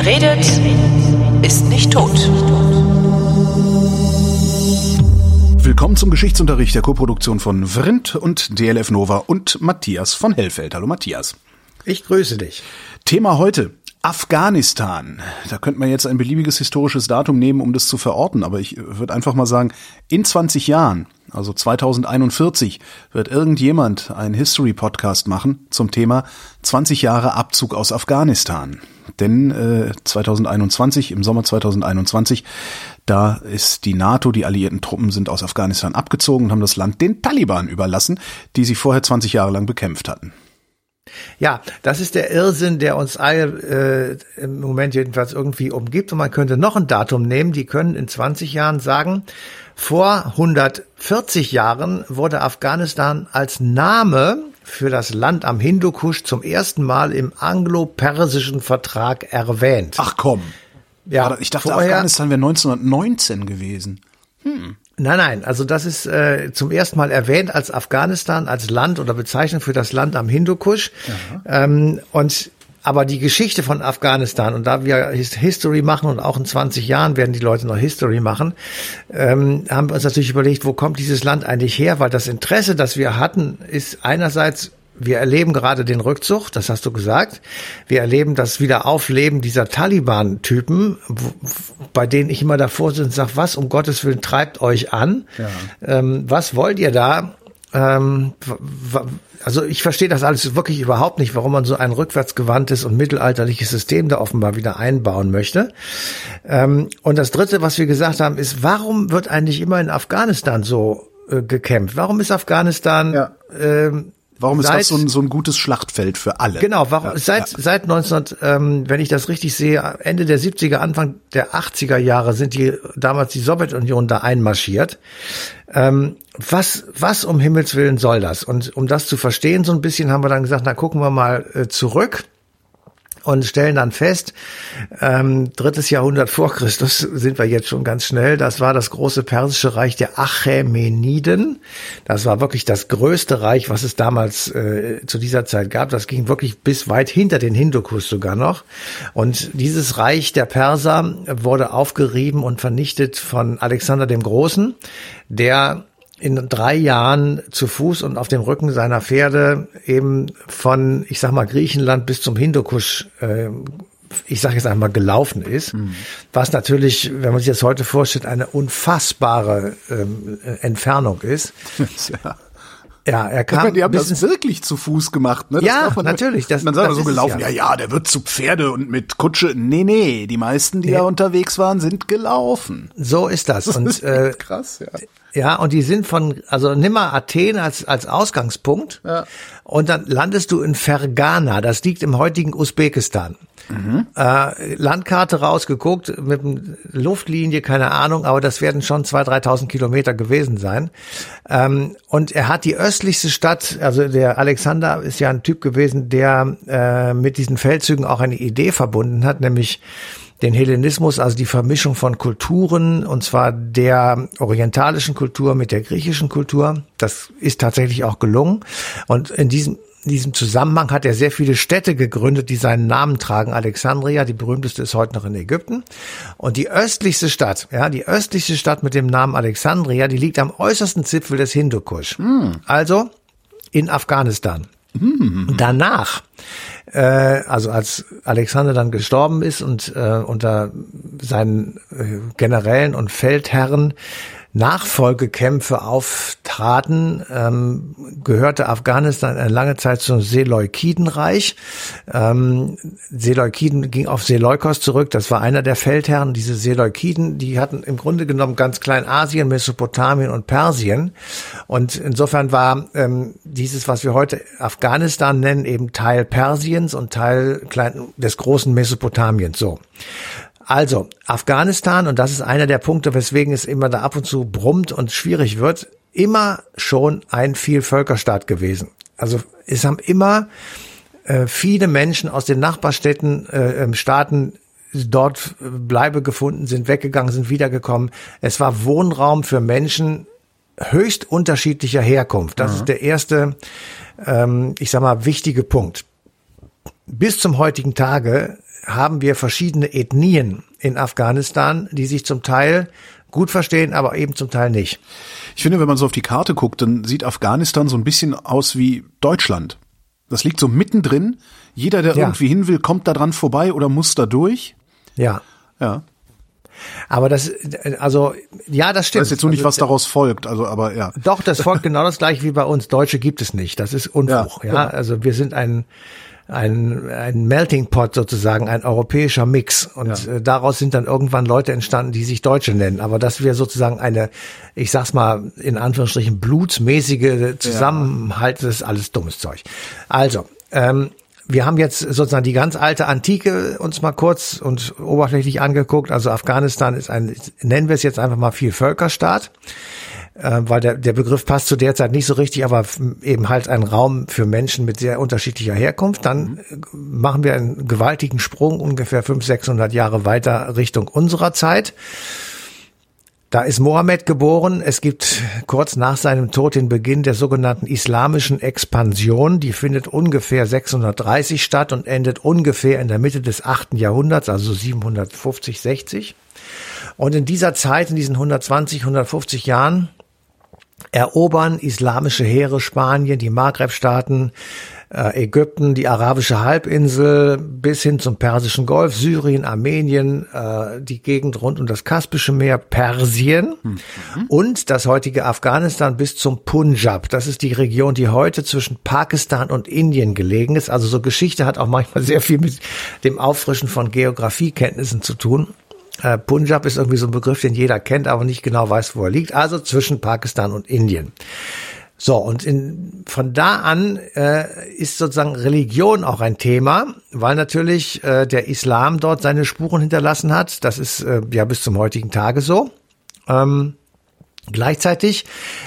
Wer redet, ist nicht tot. Willkommen zum Geschichtsunterricht der Koproduktion von Vrindt und DLF Nova und Matthias von Hellfeld. Hallo Matthias. Ich grüße dich. Thema heute. Afghanistan. Da könnte man jetzt ein beliebiges historisches Datum nehmen, um das zu verorten, aber ich würde einfach mal sagen, in 20 Jahren, also 2041, wird irgendjemand einen History-Podcast machen zum Thema 20 Jahre Abzug aus Afghanistan. Denn äh, 2021, im Sommer 2021, da ist die NATO, die alliierten Truppen sind aus Afghanistan abgezogen und haben das Land den Taliban überlassen, die sie vorher 20 Jahre lang bekämpft hatten. Ja, das ist der Irrsinn, der uns alle äh, im Moment jedenfalls irgendwie umgibt. Und man könnte noch ein Datum nehmen. Die können in 20 Jahren sagen, vor 140 Jahren wurde Afghanistan als Name für das Land am Hindukusch zum ersten Mal im anglo-persischen Vertrag erwähnt. Ach komm. Ja, ich dachte, vorher, Afghanistan wäre 1919 gewesen. Hm. Nein, nein, also das ist äh, zum ersten Mal erwähnt als Afghanistan, als Land oder Bezeichnung für das Land am Hindukusch. Ähm, und aber die Geschichte von Afghanistan und da wir History machen und auch in 20 Jahren werden die Leute noch History machen, ähm, haben wir uns natürlich überlegt, wo kommt dieses Land eigentlich her? Weil das Interesse, das wir hatten, ist einerseits wir erleben gerade den Rückzug, das hast du gesagt. Wir erleben das Wiederaufleben dieser Taliban-Typen, bei denen ich immer davor sitze und sage, was um Gottes Willen treibt euch an? Ja. Ähm, was wollt ihr da? Ähm, also ich verstehe das alles wirklich überhaupt nicht, warum man so ein rückwärtsgewandtes und mittelalterliches System da offenbar wieder einbauen möchte. Ähm, und das Dritte, was wir gesagt haben, ist, warum wird eigentlich immer in Afghanistan so äh, gekämpft? Warum ist Afghanistan ja. ähm, Warum ist seit, das so ein, so ein gutes Schlachtfeld für alle? Genau, warum, ja, seit, ja. seit 19, ähm, wenn ich das richtig sehe, Ende der 70er, Anfang der 80er Jahre sind die damals die Sowjetunion da einmarschiert. Ähm, was, was um Himmels Willen soll das? Und um das zu verstehen so ein bisschen, haben wir dann gesagt, na gucken wir mal äh, zurück und stellen dann fest, ähm, drittes Jahrhundert vor Christus sind wir jetzt schon ganz schnell. Das war das große persische Reich der Achämeniden. Das war wirklich das größte Reich, was es damals äh, zu dieser Zeit gab. Das ging wirklich bis weit hinter den Hindukusch sogar noch. Und dieses Reich der Perser wurde aufgerieben und vernichtet von Alexander dem Großen, der in drei Jahren zu Fuß und auf dem Rücken seiner Pferde eben von, ich sag mal, Griechenland bis zum Hindukusch, äh, ich sage jetzt einmal, gelaufen ist. Mhm. Was natürlich, wenn man sich das heute vorstellt, eine unfassbare ähm, Entfernung ist. ja. Ja, er kam. Meine, die haben das wirklich zu Fuß gemacht, ne? Das ja, man, natürlich. Das, man sagt so gelaufen, ja. ja. ja, der wird zu Pferde und mit Kutsche. Nee, nee, die meisten, die nee. da unterwegs waren, sind gelaufen. So ist das. Und, das ist äh, krass, ja. Ja, und die sind von, also nimm mal Athen als, als Ausgangspunkt ja. und dann landest du in Fergana, das liegt im heutigen Usbekistan. Mhm. Äh, Landkarte rausgeguckt, mit Luftlinie, keine Ahnung, aber das werden schon 2.000, 3.000 Kilometer gewesen sein. Ähm, und er hat die östlichste Stadt, also der Alexander ist ja ein Typ gewesen, der äh, mit diesen Feldzügen auch eine Idee verbunden hat, nämlich den Hellenismus, also die Vermischung von Kulturen, und zwar der orientalischen Kultur mit der griechischen Kultur. Das ist tatsächlich auch gelungen. Und in diesem in diesem Zusammenhang hat er sehr viele Städte gegründet, die seinen Namen tragen. Alexandria, die berühmteste ist heute noch in Ägypten. Und die östlichste Stadt, ja, die östlichste Stadt mit dem Namen Alexandria, die liegt am äußersten Zipfel des Hindukusch. Mm. Also in Afghanistan. Mm. Danach äh, also als Alexander dann gestorben ist und äh, unter seinen äh, Generälen und Feldherren Nachfolgekämpfe auftraten, ähm, gehörte Afghanistan eine lange Zeit zum Seleukidenreich. Ähm, Seleukiden ging auf Seleukos zurück, das war einer der Feldherren. Diese Seleukiden, die hatten im Grunde genommen ganz Kleinasien, Mesopotamien und Persien. Und insofern war ähm, dieses, was wir heute Afghanistan nennen, eben Teil Persiens und Teil klein, des großen Mesopotamiens. So. Also, Afghanistan, und das ist einer der Punkte, weswegen es immer da ab und zu brummt und schwierig wird, immer schon ein Vielvölkerstaat gewesen. Also es haben immer äh, viele Menschen aus den Nachbarstädten, äh, ähm, Staaten dort Bleibe gefunden, sind weggegangen, sind wiedergekommen. Es war Wohnraum für Menschen höchst unterschiedlicher Herkunft. Das mhm. ist der erste, ähm, ich sag mal, wichtige Punkt. Bis zum heutigen Tage haben wir verschiedene Ethnien in Afghanistan, die sich zum Teil gut verstehen, aber eben zum Teil nicht. Ich finde, wenn man so auf die Karte guckt, dann sieht Afghanistan so ein bisschen aus wie Deutschland. Das liegt so mittendrin. Jeder, der Ja. irgendwie hin will, kommt da dran vorbei oder muss da durch. Ja. Ja. Aber das, also, ja, das Ich stimmt. weiß jetzt nur nicht, also, was daraus folgt. Also, aber ja. Doch, das folgt genau das gleiche wie bei uns. Deutsche gibt es nicht. Das ist Unfug. Ja, Ja, also wir sind ein, ein, ein Melting Pot sozusagen, ein europäischer Mix. Und Ja. äh, daraus sind dann irgendwann Leute entstanden, die sich Deutsche nennen. Aber dass wir sozusagen eine, ich sag's mal in Anführungsstrichen, blutsmäßige Zusammenhalt, das ist alles dummes Zeug. Also, ähm, wir haben jetzt sozusagen die ganz alte Antike uns mal kurz und oberflächlich angeguckt. Also Afghanistan ist ein, nennen wir es jetzt einfach mal Vielvölkerstaat äh, weil der, der Begriff passt zu der Zeit nicht so richtig, aber eben halt ein Raum für Menschen mit sehr unterschiedlicher Herkunft. Dann äh, machen wir einen gewaltigen Sprung, ungefähr 500, 600 Jahre weiter Richtung unserer Zeit. Da ist Mohammed geboren. Es gibt kurz nach seinem Tod den Beginn der sogenannten islamischen Expansion. Die findet ungefähr 630 statt und endet ungefähr in der Mitte des 8. Jahrhunderts, also 750, 60. Und in dieser Zeit, in diesen 120, 150 Jahren, erobern islamische Heere Spanien, die Maghreb-Staaten, äh, Ägypten, die arabische Halbinsel bis hin zum Persischen Golf, Syrien, Armenien, äh, die Gegend rund um das Kaspische Meer, Persien und das heutige Afghanistan bis zum Punjab. Das ist die Region, die heute zwischen Pakistan und Indien gelegen ist. Also so Geschichte hat auch manchmal sehr viel mit dem Auffrischen von Geografiekenntnissen zu tun. Äh, Punjab ist irgendwie so ein Begriff, den jeder kennt, aber nicht genau weiß, wo er liegt. Also zwischen Pakistan und Indien. So, und in, von da an äh, ist sozusagen Religion auch ein Thema, weil natürlich äh, der Islam dort seine Spuren hinterlassen hat. Das ist äh, ja bis zum heutigen Tage so. Ähm, gleichzeitig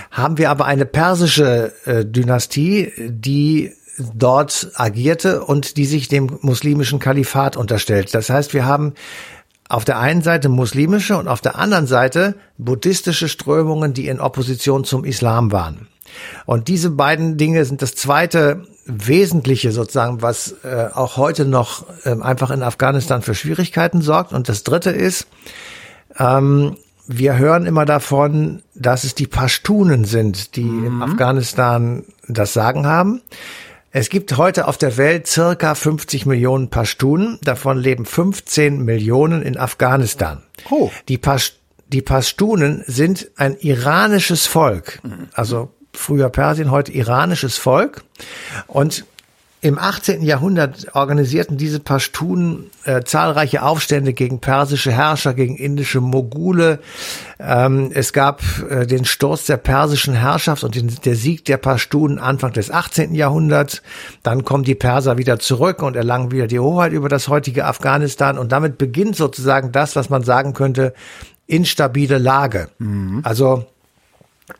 haben wir aber eine persische äh, Dynastie, die dort agierte und die sich dem muslimischen Kalifat unterstellt. Das heißt, wir haben auf der einen Seite muslimische und auf der anderen Seite buddhistische Strömungen, die in Opposition zum Islam waren. Und diese beiden Dinge sind das zweite Wesentliche sozusagen, was äh, auch heute noch ähm, einfach in Afghanistan für Schwierigkeiten sorgt. Und das dritte ist, ähm, wir hören immer davon, dass es die Pashtunen sind, die in Afghanistan das Sagen haben. Es gibt heute auf der Welt circa 50 Millionen Pashtunen, davon leben 15 Millionen in Afghanistan. Oh. Die, Pasch die Pashtunen sind ein iranisches Volk, also früher Persien, heute iranisches Volk. Und im 18. Jahrhundert organisierten diese Pashtunen äh, zahlreiche Aufstände gegen persische Herrscher, gegen indische Mogule. Ähm, es gab äh, den Sturz der persischen Herrschaft und den, der Sieg der Pashtunen Anfang des 18. Jahrhunderts. Dann kommen die Perser wieder zurück und erlangen wieder die Hoheit über das heutige Afghanistan. Und damit beginnt sozusagen das, was man sagen könnte, instabile Lage. Also äh,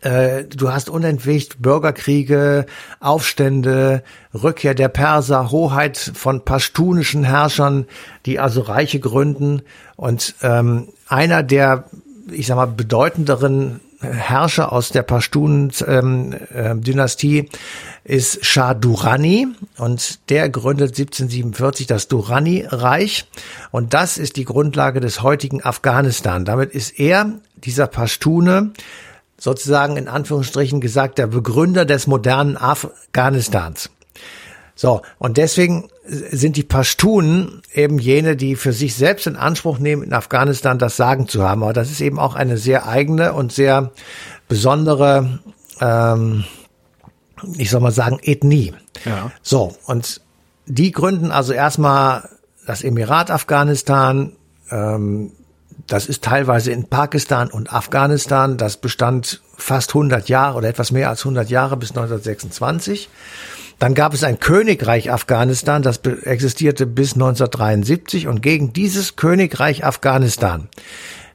du hast unentwegt Bürgerkriege, Aufstände, Rückkehr der Perser, Hoheit von pashtunischen Herrschern, die also Reiche gründen. Und ähm, einer der, ich sag mal, bedeutenderen Herrscher aus der Pashtun-Dynastie ist Shah Durrani und der gründet 1747 das Durrani-Reich und das ist die Grundlage des heutigen Afghanistan. Damit ist er, dieser Pashtune, sozusagen in Anführungsstrichen gesagt, der Begründer des modernen Afghanistans. So, und deswegen sind die Pashtunen eben jene, die für sich selbst in Anspruch nehmen, in Afghanistan das Sagen zu haben. Aber das ist eben auch eine sehr eigene und sehr besondere, ähm, ich soll mal sagen, Ethnie. Ja. So, und die gründen also erstmal das Emirat Afghanistan, ähm, das ist teilweise in Pakistan und Afghanistan. Das bestand fast 100 Jahre oder etwas mehr als 100 Jahre bis 1926. Dann gab es ein Königreich Afghanistan, das existierte bis 1973 und gegen dieses Königreich Afghanistan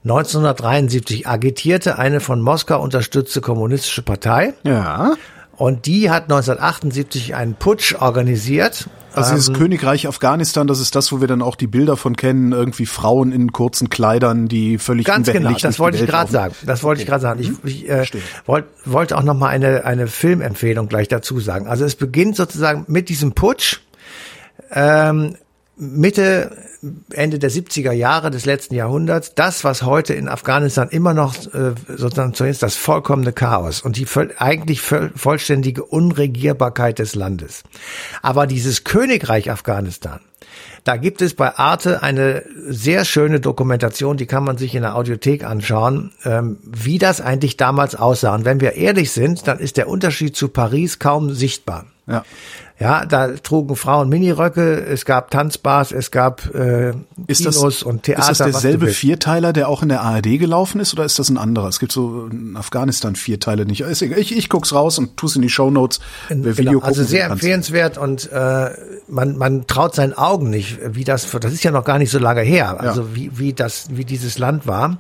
1973 agitierte eine von Moskau unterstützte kommunistische Partei Ja. Und die hat 1978 einen Putsch organisiert. Also dieses Königreich Afghanistan, das ist das, wo wir dann auch die Bilder von kennen, irgendwie Frauen in kurzen Kleidern, die völlig Ganz genau, das wollte ich gerade sagen. Das wollte ich gerade sagen. Ich, ich äh, Verstehe. wollt, wollte auch noch mal eine eine Filmempfehlung gleich dazu sagen. Also es beginnt sozusagen mit diesem Putsch. Ähm, Mitte, Ende der 70er Jahre des letzten Jahrhunderts das, was heute in Afghanistan immer noch äh, sozusagen zunächst das vollkommene Chaos und die eigentlich voll, vollständige Unregierbarkeit des Landes. Aber dieses Königreich Afghanistan, da gibt es bei Arte eine sehr schöne Dokumentation, die kann man sich in der Audiothek anschauen, ähm, wie das eigentlich damals aussah. Und wenn wir ehrlich sind, dann ist der Unterschied zu Paris kaum sichtbar. Ja. Ja, da trugen Frauen Miniröcke, es gab Tanzbars, es gab äh, ist Kinos das, und Theater. Ist das derselbe Vierteiler, der auch in der ARD gelaufen ist, oder ist das ein anderer? Es gibt so in Afghanistan Vierteile nicht. Ich, ich guck's raus und tu's in die Shownotes. Wer genau, Video also sehr empfehlenswert und äh, man, man traut seinen Augen nicht, wie das, das ist ja noch gar nicht so lange her, also ja. wie, wie das, wie dieses Land war.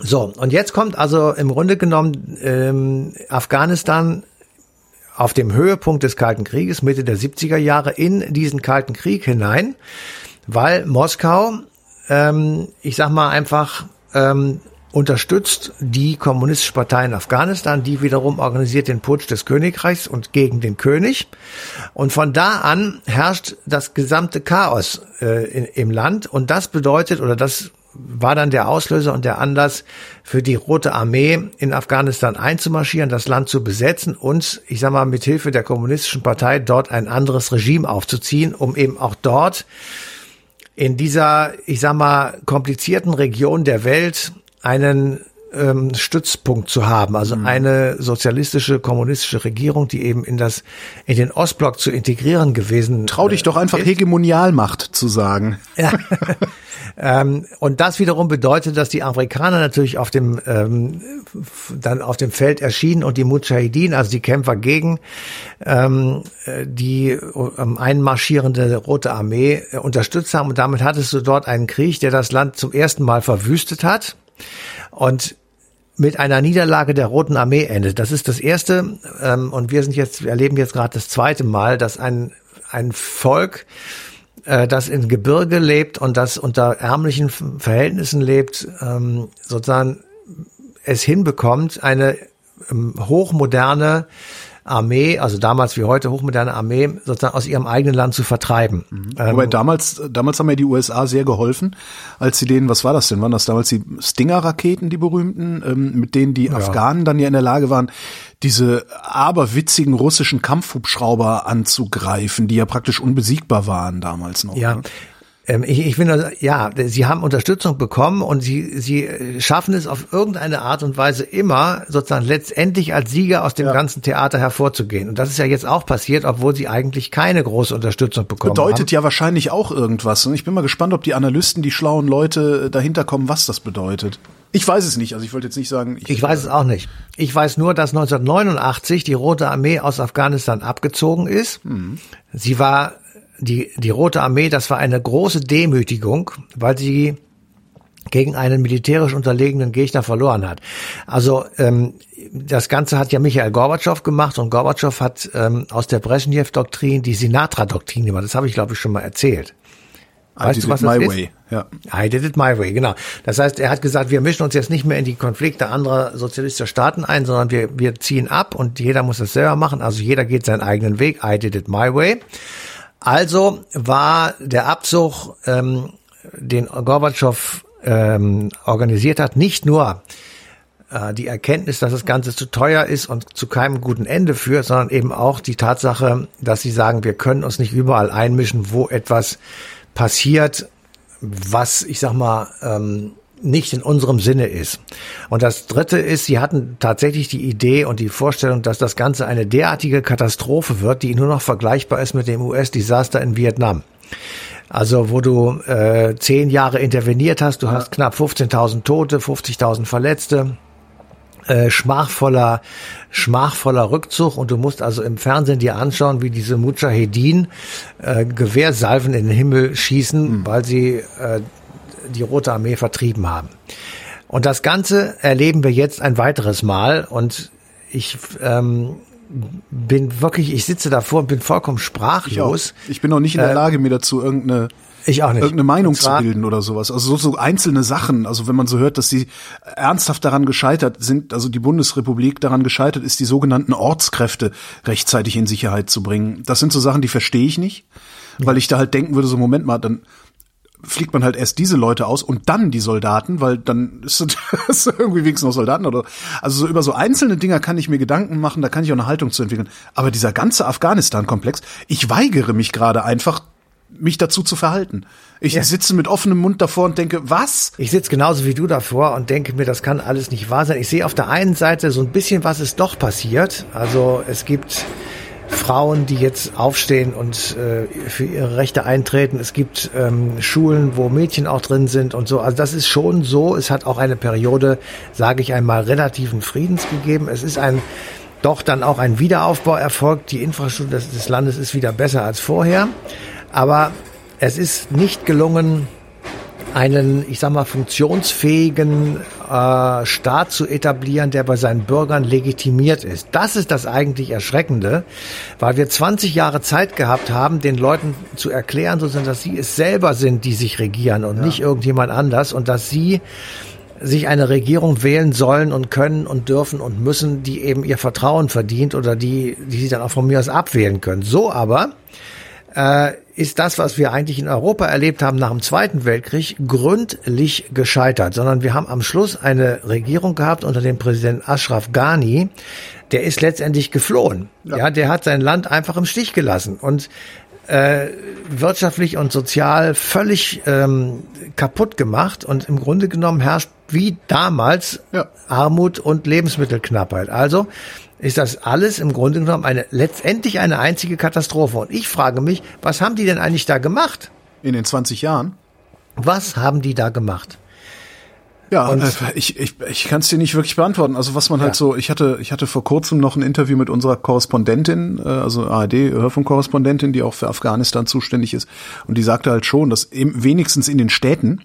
So, und jetzt kommt also im Grunde genommen ähm, Afghanistan auf dem Höhepunkt des Kalten Krieges, Mitte der 70er Jahre, in diesen Kalten Krieg hinein, weil Moskau, ähm, ich sag mal einfach, ähm, unterstützt die kommunistische Partei in Afghanistan, die wiederum organisiert den Putsch des Königreichs und gegen den König. Und von da an herrscht das gesamte Chaos äh, in, im Land. Und das bedeutet, oder das war dann der Auslöser und der Anlass für die Rote Armee in Afghanistan einzumarschieren, das Land zu besetzen und, ich sag mal, mit Hilfe der kommunistischen Partei dort ein anderes Regime aufzuziehen, um eben auch dort in dieser, ich sag mal, komplizierten Region der Welt einen ähm, Stützpunkt zu haben, also mhm. eine sozialistische, kommunistische Regierung, die eben in das, in den Ostblock zu integrieren gewesen. Trau dich doch einfach ist. Hegemonialmacht zu sagen. Ja. ähm, und das wiederum bedeutet, dass die Amerikaner natürlich auf dem, ähm, dann auf dem Feld erschienen und die Mujahideen, also die Kämpfer gegen ähm, die ähm, einmarschierende Rote Armee äh, unterstützt haben. Und damit hattest du dort einen Krieg, der das Land zum ersten Mal verwüstet hat. Und mit einer Niederlage der Roten Armee endet. Das ist das erste ähm, und wir sind jetzt, wir erleben jetzt gerade das zweite Mal, dass ein ein Volk, äh, das in Gebirge lebt und das unter ärmlichen Verhältnissen lebt, ähm, sozusagen es hinbekommt, eine ähm, hochmoderne Armee, also damals wie heute hochmoderne Armee, sozusagen aus ihrem eigenen Land zu vertreiben. Mhm. Ähm, Wobei damals, damals haben ja die USA sehr geholfen, als sie denen, was war das denn? Waren das damals die Stinger-Raketen, die berühmten, ähm, mit denen die ja. Afghanen dann ja in der Lage waren, diese aberwitzigen russischen Kampfhubschrauber anzugreifen, die ja praktisch unbesiegbar waren damals noch. Ja, ne? Ähm, ich, ich finde, ja, sie haben Unterstützung bekommen und sie, sie schaffen es auf irgendeine Art und Weise immer, sozusagen letztendlich als Sieger aus dem ja. ganzen Theater hervorzugehen. Und das ist ja jetzt auch passiert, obwohl sie eigentlich keine große Unterstützung bekommen bedeutet haben. Bedeutet ja wahrscheinlich auch irgendwas. Und ich bin mal gespannt, ob die Analysten, die schlauen Leute dahinter kommen, was das bedeutet. Ich weiß es nicht. Also ich wollte jetzt nicht sagen. Ich, ich weiß es auch nicht. Ich weiß nur, dass 1989 die Rote Armee aus Afghanistan abgezogen ist. Mhm. Sie war die, die Rote Armee, das war eine große Demütigung, weil sie gegen einen militärisch unterlegenen Gegner verloren hat. Also ähm, das Ganze hat ja Michael Gorbatschow gemacht und Gorbatschow hat ähm, aus der Brezhnev-Doktrin die Sinatra-Doktrin gemacht. Das habe ich, glaube ich, schon mal erzählt. Weißt I did du, was it my das way. Ja. I did it my way, genau. Das heißt, er hat gesagt, wir mischen uns jetzt nicht mehr in die Konflikte anderer sozialistischer Staaten ein, sondern wir, wir ziehen ab und jeder muss es selber machen. Also jeder geht seinen eigenen Weg. I did it my way. Also war der Abzug, ähm, den Gorbatschow ähm, organisiert hat, nicht nur äh, die Erkenntnis, dass das Ganze zu teuer ist und zu keinem guten Ende führt, sondern eben auch die Tatsache, dass sie sagen, wir können uns nicht überall einmischen, wo etwas passiert, was, ich sag mal, ähm, nicht in unserem Sinne ist. Und das Dritte ist, sie hatten tatsächlich die Idee und die Vorstellung, dass das Ganze eine derartige Katastrophe wird, die nur noch vergleichbar ist mit dem US-Desaster in Vietnam. Also wo du äh, zehn Jahre interveniert hast, du hast knapp 15.000 Tote, 50.000 Verletzte, äh, schmachvoller, schmachvoller Rückzug und du musst also im Fernsehen dir anschauen, wie diese Mujahedin äh, Gewehrsalven in den Himmel schießen, mhm. weil sie äh, die Rote Armee vertrieben haben. Und das Ganze erleben wir jetzt ein weiteres Mal und ich ähm, bin wirklich, ich sitze davor und bin vollkommen sprachlos. Ich, ich bin noch nicht in der äh, Lage, mir dazu irgendeine Ich auch nicht. Irgendeine Meinung zu bilden oder sowas. Also so, so einzelne Sachen. Also wenn man so hört, dass sie ernsthaft daran gescheitert sind, also die Bundesrepublik daran gescheitert ist, die sogenannten Ortskräfte rechtzeitig in Sicherheit zu bringen. Das sind so Sachen, die verstehe ich nicht. Ja. Weil ich da halt denken würde, so Moment mal, dann fliegt man halt erst diese Leute aus und dann die Soldaten, weil dann ist es irgendwie wenigstens noch Soldaten oder also so über so einzelne Dinger kann ich mir Gedanken machen, da kann ich auch eine Haltung zu entwickeln. Aber dieser ganze Afghanistan-Komplex, ich weigere mich gerade einfach mich dazu zu verhalten. Ich ja. sitze mit offenem Mund davor und denke, was? Ich sitze genauso wie du davor und denke mir, das kann alles nicht wahr sein. Ich sehe auf der einen Seite so ein bisschen, was ist doch passiert. Also es gibt Frauen, die jetzt aufstehen und äh, für ihre Rechte eintreten. Es gibt ähm, Schulen, wo Mädchen auch drin sind und so. Also das ist schon so. Es hat auch eine Periode, sage ich einmal, relativen Friedens gegeben. Es ist ein doch dann auch ein Wiederaufbau erfolgt. Die Infrastruktur des, des Landes ist wieder besser als vorher. Aber es ist nicht gelungen, einen, ich sag mal, funktionsfähigen äh, Staat zu etablieren, der bei seinen Bürgern legitimiert ist. Das ist das eigentlich Erschreckende, weil wir 20 Jahre Zeit gehabt haben, den Leuten zu erklären, sozusagen, dass sie es selber sind, die sich regieren und ja. nicht irgendjemand anders und dass sie sich eine Regierung wählen sollen und können und dürfen und müssen, die eben ihr Vertrauen verdient oder die, die sie dann auch von mir aus abwählen können. So aber ist das, was wir eigentlich in Europa erlebt haben nach dem Zweiten Weltkrieg, gründlich gescheitert, sondern wir haben am Schluss eine Regierung gehabt unter dem Präsidenten Ashraf Ghani, der ist letztendlich geflohen. Ja. ja, der hat sein Land einfach im Stich gelassen und äh, wirtschaftlich und sozial völlig ähm, kaputt gemacht und im Grunde genommen herrscht wie damals ja. Armut und Lebensmittelknappheit. Also ist das alles im Grunde genommen eine letztendlich eine einzige Katastrophe. Und ich frage mich, was haben die denn eigentlich da gemacht? In den 20 Jahren? Was haben die da gemacht? Ja, und, äh, ich, ich, ich kann es dir nicht wirklich beantworten. Also was man halt ja. so, ich hatte, ich hatte vor kurzem noch ein Interview mit unserer Korrespondentin, äh, also ARD-Hörfunkkorrespondentin, die auch für Afghanistan zuständig ist. Und die sagte halt schon, dass eben wenigstens in den Städten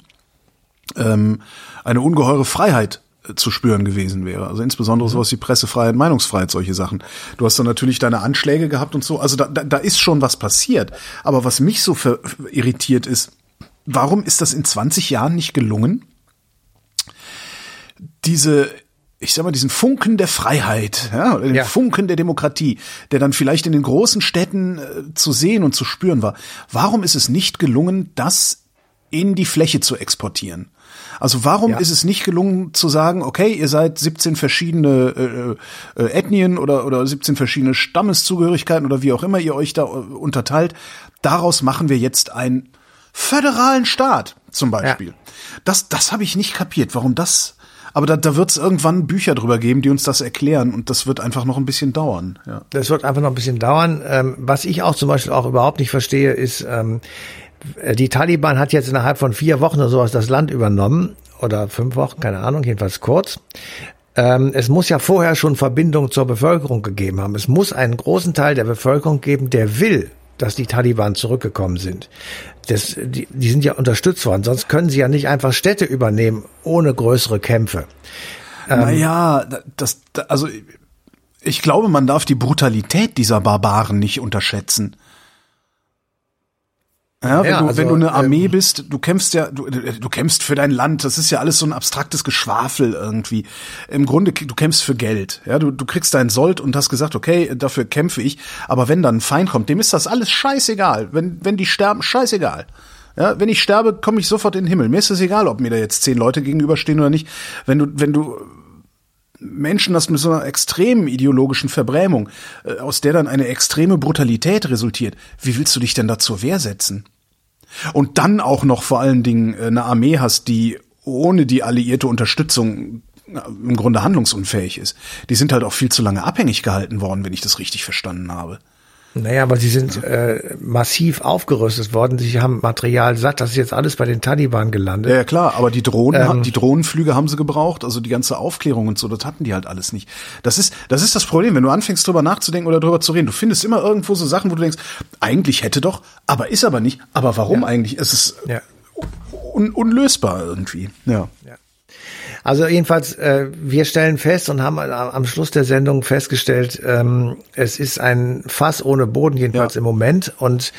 ähm, eine ungeheure Freiheit zu spüren gewesen wäre. Also insbesondere mhm. sowas wie Pressefreiheit, Meinungsfreiheit, solche Sachen. Du hast dann natürlich deine Anschläge gehabt und so. Also da, da, da ist schon was passiert. Aber was mich so für, irritiert ist, warum ist das in 20 Jahren nicht gelungen, diese ich sag mal, diesen Funken der Freiheit, ja, den ja. Funken der Demokratie, der dann vielleicht in den großen Städten äh, zu sehen und zu spüren war. Warum ist es nicht gelungen, das in die Fläche zu exportieren? Also warum ja. ist es nicht gelungen zu sagen, okay, ihr seid 17 verschiedene äh, äh, Ethnien oder, oder 17 verschiedene Stammeszugehörigkeiten oder wie auch immer ihr euch da äh, unterteilt, daraus machen wir jetzt einen föderalen Staat zum Beispiel. Ja. Das, das habe ich nicht kapiert, warum das aber da, da wird es irgendwann Bücher drüber geben, die uns das erklären und das wird einfach noch ein bisschen dauern. Ja. Das wird einfach noch ein bisschen dauern. Ähm, was ich auch zum Beispiel auch überhaupt nicht verstehe, ist, ähm, äh, die Taliban hat jetzt innerhalb von vier Wochen oder sowas das Land übernommen oder fünf Wochen, keine Ahnung, jedenfalls kurz. Ähm, es muss ja vorher schon Verbindung zur Bevölkerung gegeben haben. Es muss einen großen Teil der Bevölkerung geben, der will, dass die Taliban zurückgekommen sind. Das, die, die sind ja unterstützt worden, sonst können sie ja nicht einfach Städte übernehmen ohne größere Kämpfe. Ähm, naja, das, also ich glaube, man darf die Brutalität dieser Barbaren nicht unterschätzen. Ja, wenn, ja, du, also, wenn du eine Armee ähm, bist, du kämpfst ja, du, du kämpfst für dein Land, das ist ja alles so ein abstraktes Geschwafel irgendwie. Im Grunde, du kämpfst für Geld. Ja, du, du kriegst deinen Sold und hast gesagt, okay, dafür kämpfe ich. Aber wenn dann ein Feind kommt, dem ist das alles scheißegal. Wenn, wenn die sterben, scheißegal. Ja, wenn ich sterbe, komme ich sofort in den Himmel. Mir ist es egal, ob mir da jetzt zehn Leute gegenüberstehen oder nicht. Wenn du, wenn du Menschen hast mit so einer extremen ideologischen Verbrämung, äh, aus der dann eine extreme Brutalität resultiert, wie willst du dich denn da zur Wehr setzen? Und dann auch noch vor allen Dingen äh, eine Armee hast, die ohne die alliierte Unterstützung im Grunde handlungsunfähig ist. Die sind halt auch viel zu lange abhängig gehalten worden, wenn ich das richtig verstanden habe. Naja, aber sie sind äh, massiv aufgerüstet worden. Sie haben Material satt. Das ist jetzt alles bei den Taliban gelandet. Ja, klar, aber die Drohnen, ähm, die Drohnenflüge haben sie gebraucht. Also die ganze Aufklärung und so, das hatten die halt alles nicht. Das ist, das ist das Problem, wenn du anfängst drüber nachzudenken oder drüber zu reden. Du findest immer irgendwo so Sachen, wo du denkst, eigentlich hätte doch, aber ist aber nicht. Aber warum ja. eigentlich? Es ist ja. un unlösbar irgendwie. Ja. ja. Also jedenfalls, äh, wir stellen fest und haben am Schluss der Sendung festgestellt, ähm, es ist ein Fass ohne Boden, jedenfalls ja. im Moment. Und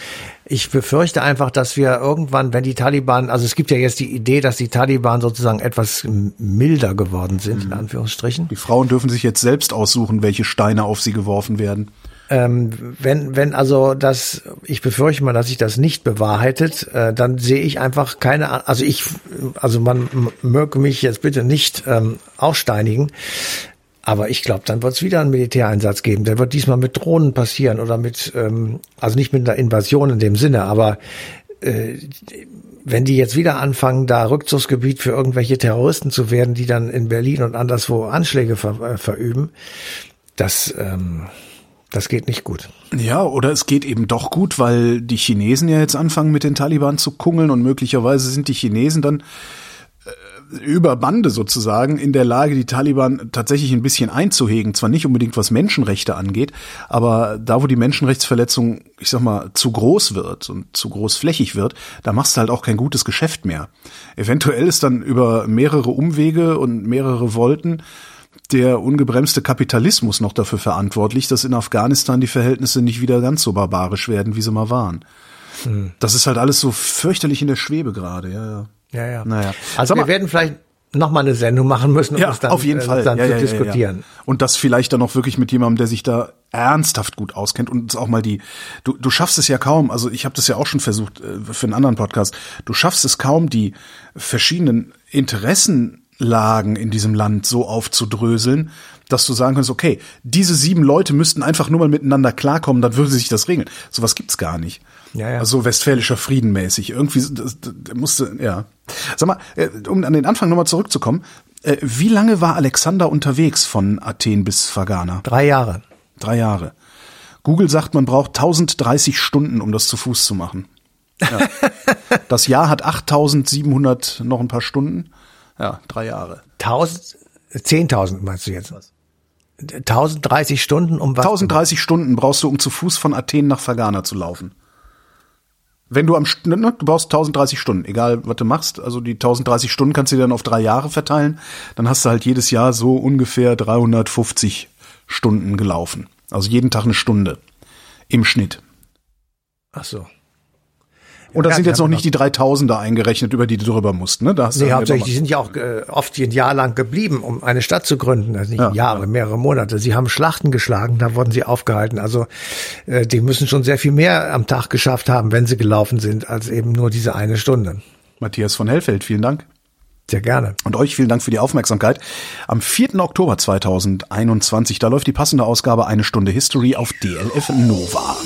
ich befürchte einfach, dass wir irgendwann, wenn die Taliban, also es gibt ja jetzt die Idee, dass die Taliban sozusagen etwas milder geworden sind, mhm. in Anführungsstrichen. Die Frauen dürfen sich jetzt selbst aussuchen, welche Steine auf sie geworfen werden. Ähm, wenn, wenn also das, ich befürchte mal, dass sich das nicht bewahrheitet, äh, dann sehe ich einfach keine, also ich, also man möge mich jetzt bitte nicht ähm, aussteinigen, aber ich glaube, dann wird es wieder einen Militäreinsatz geben. Der wird diesmal mit Drohnen passieren oder mit, ähm, also nicht mit einer Invasion in dem Sinne, aber äh, wenn die jetzt wieder anfangen, da Rückzugsgebiet für irgendwelche Terroristen zu werden, die dann in Berlin und anderswo Anschläge ver äh, verüben, das ähm, das geht nicht gut. Ja, oder es geht eben doch gut, weil die Chinesen ja jetzt anfangen mit den Taliban zu kungeln und möglicherweise sind die Chinesen dann äh, über Bande sozusagen in der Lage, die Taliban tatsächlich ein bisschen einzuhegen. Zwar nicht unbedingt was Menschenrechte angeht, aber da, wo die Menschenrechtsverletzung, ich sag mal, zu groß wird und zu großflächig wird, da machst du halt auch kein gutes Geschäft mehr. Eventuell ist dann über mehrere Umwege und mehrere Volten der ungebremste Kapitalismus noch dafür verantwortlich, dass in Afghanistan die Verhältnisse nicht wieder ganz so barbarisch werden, wie sie mal waren. Hm. Das ist halt alles so fürchterlich in der Schwebe gerade, ja, ja. Ja, ja. Naja. Also wir werden vielleicht noch mal eine Sendung machen müssen, um ja, das dann, auf jeden äh, Fall. dann ja, zu ja, diskutieren. Und das vielleicht dann auch wirklich mit jemandem, der sich da ernsthaft gut auskennt und auch mal die, du, du schaffst es ja kaum, also ich habe das ja auch schon versucht äh, für einen anderen Podcast, du schaffst es kaum, die verschiedenen Interessen Lagen in diesem Land so aufzudröseln, dass du sagen kannst, okay, diese sieben Leute müssten einfach nur mal miteinander klarkommen, dann würde sich das regeln. Sowas gibt's gar nicht. Ja, ja. Also westfälischer Frieden mäßig. Irgendwie das, das musste, ja. Sag mal, äh, um an den Anfang nochmal zurückzukommen, äh, wie lange war Alexander unterwegs von Athen bis Fergana? Drei Jahre. Drei Jahre. Google sagt, man braucht 1030 Stunden, um das zu Fuß zu machen. Ja. das Jahr hat 8700 noch ein paar Stunden. Ja, drei Jahre. 1000, 10.000 meinst du jetzt? Was? 1030 Stunden um was? 1030 Stunden brauchst du, um zu Fuß von Athen nach Fergana zu laufen. Wenn du am, ne, ne, du brauchst 1030 Stunden, egal was du machst, also die 1030 Stunden kannst du dann auf drei Jahre verteilen, dann hast du halt jedes Jahr so ungefähr 350 Stunden gelaufen. Also jeden Tag eine Stunde. Im Schnitt. Ach so. Und das ja, sind jetzt noch nicht die 3000er eingerechnet, über die du drüber musst, ne? Da hast nee, hauptsächlich, die sind ja auch äh, oft ein Jahr lang geblieben, um eine Stadt zu gründen. Also nicht ja, Jahre, ja. mehrere Monate. Sie haben Schlachten geschlagen, da wurden sie aufgehalten. Also äh, die müssen schon sehr viel mehr am Tag geschafft haben, wenn sie gelaufen sind, als eben nur diese eine Stunde. Matthias von Hellfeld, vielen Dank. Sehr gerne. Und euch vielen Dank für die Aufmerksamkeit. Am 4. Oktober 2021, da läuft die passende Ausgabe Eine Stunde History auf DLF Nova.